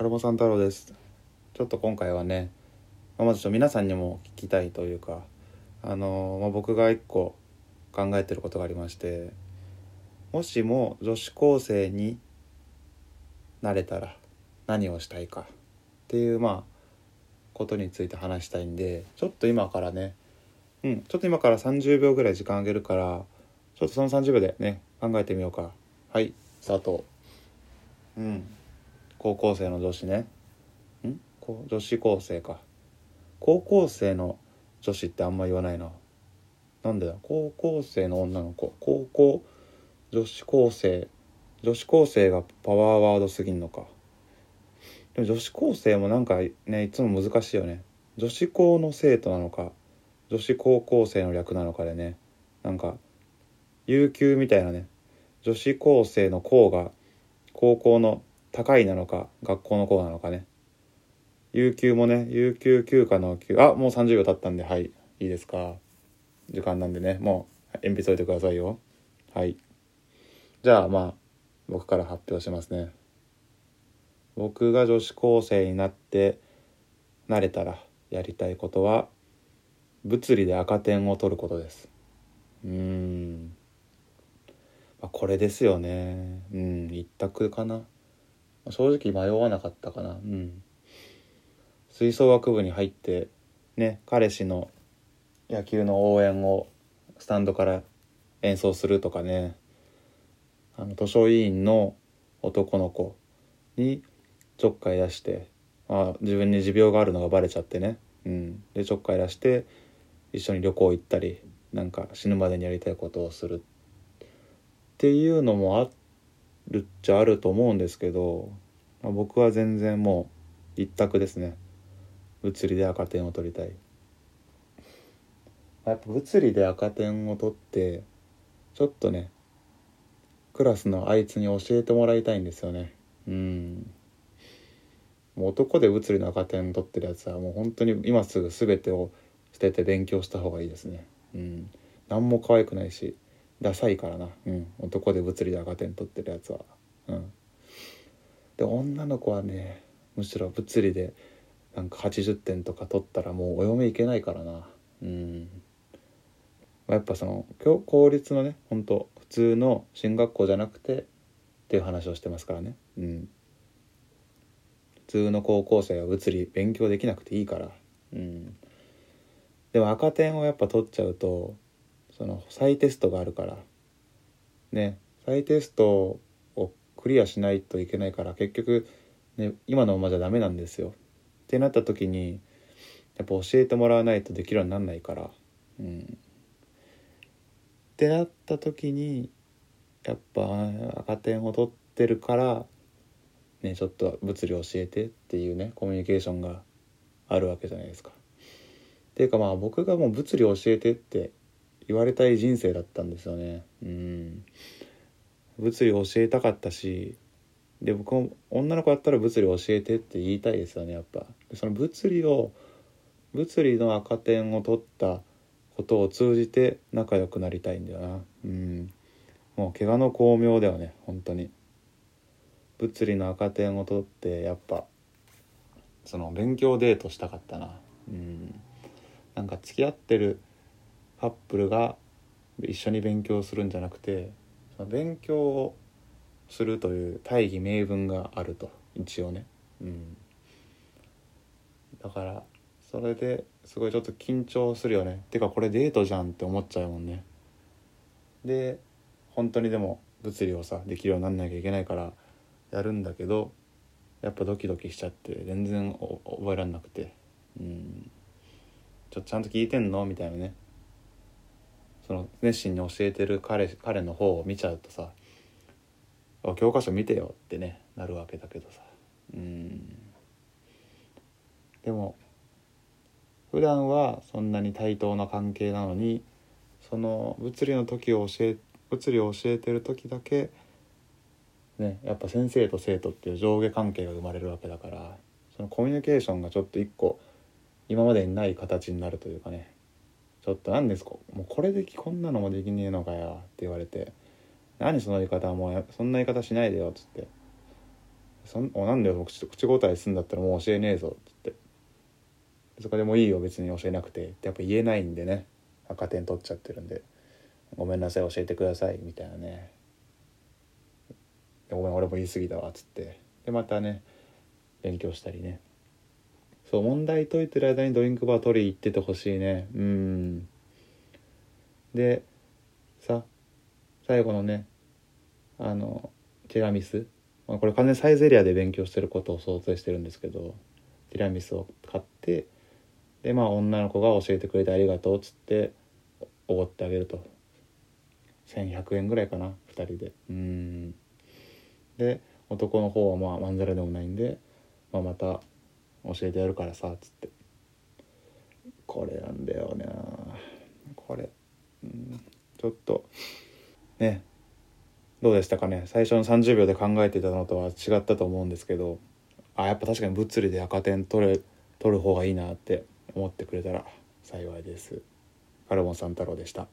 アルモさん太郎です。ちょっと今回はねまあまずちょっと皆さんにも聞きたいというかあのまあ、僕が一個考えてることがありましてもしも女子高生になれたら何をしたいかっていうまあことについて話したいんでちょっと今からねうんちょっと今から30秒ぐらい時間あげるからちょっとその30秒でね考えてみようか。はいスタート。うん。高校生の女子ね。ん？女子高生か。高校生の女子ってあんま言わないな。なんでだ高校生の女の子。高校女子高生。女子高生がパワーワードすぎんのか。でも女子高生もなんかねいつも難しいよね。女子高の生徒なのか女子高校生の略なのかでね。なんか有給みたいなね。女子高生の校が高校の高いなのか学校の校なのかね。有給もね有給休暇の休あもう30秒経ったんではいいいですか。時間なんでねもう鉛筆置いてくださいよ。はい。じゃあまあ僕から発表しますね。僕が女子高生になってなれたらやりたいことは物理で赤点を取ることです。うーん、まあ、これですよね。うん一択かな。正直迷わなかったかな。うん。吹奏楽部に入ってね彼氏の野球の応援をスタンドから演奏するとかね。あの図書委員の男の子にちょっかい出して、まあ、自分に持病があるのがバレちゃってね、うん、でちょっかい出して一緒に旅行行ったりなんか死ぬまでにやりたいことをするっていうのもあっるっちゃあると思うんですけど、まあ、僕は全然もう一択ですね。物理で赤点を取りたい。やっぱ物理で赤点を取ってちょっとねクラスのあいつに教えてもらいたいんですよね。うん。もう男で物理の赤点取ってるやつはもう本当に今すぐ全てを捨てて勉強した方がいいですね。うん。何も可愛くないし。ダサいからな。うん。男で物理で赤点取ってるやつは。うん。で女の子はねむしろ物理でなんか80点とか取ったらもうお嫁いけないからな。うん。やっぱその公立のね本当普通の進学校じゃなくてっていう話をしてますからね。うん。普通の高校生は物理勉強できなくていいから。うん。でも赤点をやっぱ取っちゃうとその再テストがあるから。ね。再テストをクリアしないといけないから結局ね今のままじゃダメなんですよ。ってなった時にやっぱ教えてもらわないとできるようになんないから。うん。ってなった時にやっぱ赤点を取ってるからねちょっと物理教えてっていうねコミュニケーションがあるわけじゃないですか。っていうかまあ僕がもう物理教えてって言われたい人生だったんですよね。うん。物理教えたかったしで僕も女の子だったら物理教えてって言いたいですよねやっぱ。その物理を物理の赤点を取ったことを通じて仲良くなりたいんだよな。うん。もう怪我の巧妙だよね本当に。物理の赤点を取ってやっぱその勉強デートしたかったな。うん。なんか付き合ってるカップルが一緒に勉強するんじゃなくてその勉強をするという大義名分があると一応ね。うん。だからそれですごいちょっと緊張するよね。てかこれデートじゃんって思っちゃうもんね。で本当にでも物理をさできるようになんなきゃいけないからやるんだけどやっぱドキドキしちゃって全然覚えらんなくて。うん。ちょっとちゃんと聞いてんの？みたいなね。その熱心に教えてる彼彼の方を見ちゃうとさ教科書見てよってねなるわけだけどさ。うん。でも普段はそんなに対等な関係なのにその物理の時を教え物理を教えてる時だけねやっぱ先生と生徒っていう上下関係が生まれるわけだからそのコミュニケーションがちょっと一個今までにない形になるというかね。ょっと何ですか？もうこれでこんなのもできねえのかよって言われて。何その言い方？はもうそんな言い方しないでよっつって。そんおなんだよ？口口答えすんだったらもう教えねえぞ」っつって「そこでもいいよ。別に教えなくて」ってやっぱ言えないんでね。赤点取っちゃってるんで「ごめんなさい教えてください」みたいなね「ごめん俺も言い過ぎたわ」っつって。でまたね勉強したりね。そう問題解いてる間にドリンクバー取り行っててほしいね。うん。でさ最後のねあのティラミス。これ完全にサイズエリアで勉強してることを想定してるんですけどティラミスを買ってでまあ女の子が教えてくれてありがとうっつっておごってあげると。1100円ぐらいかな2人で。うん。で男の方はまあまんざらでもないんで、まあ、また教えてやるからさっつって。これなんだよねこれ、うん、ちょっと。ね。どうでしたかね。最初の30秒で考えてたのとは違ったと思うんですけど。あやっぱ確かに物理で赤点取れ取る方がいいなって思ってくれたら幸いです。カルボン三太郎でした。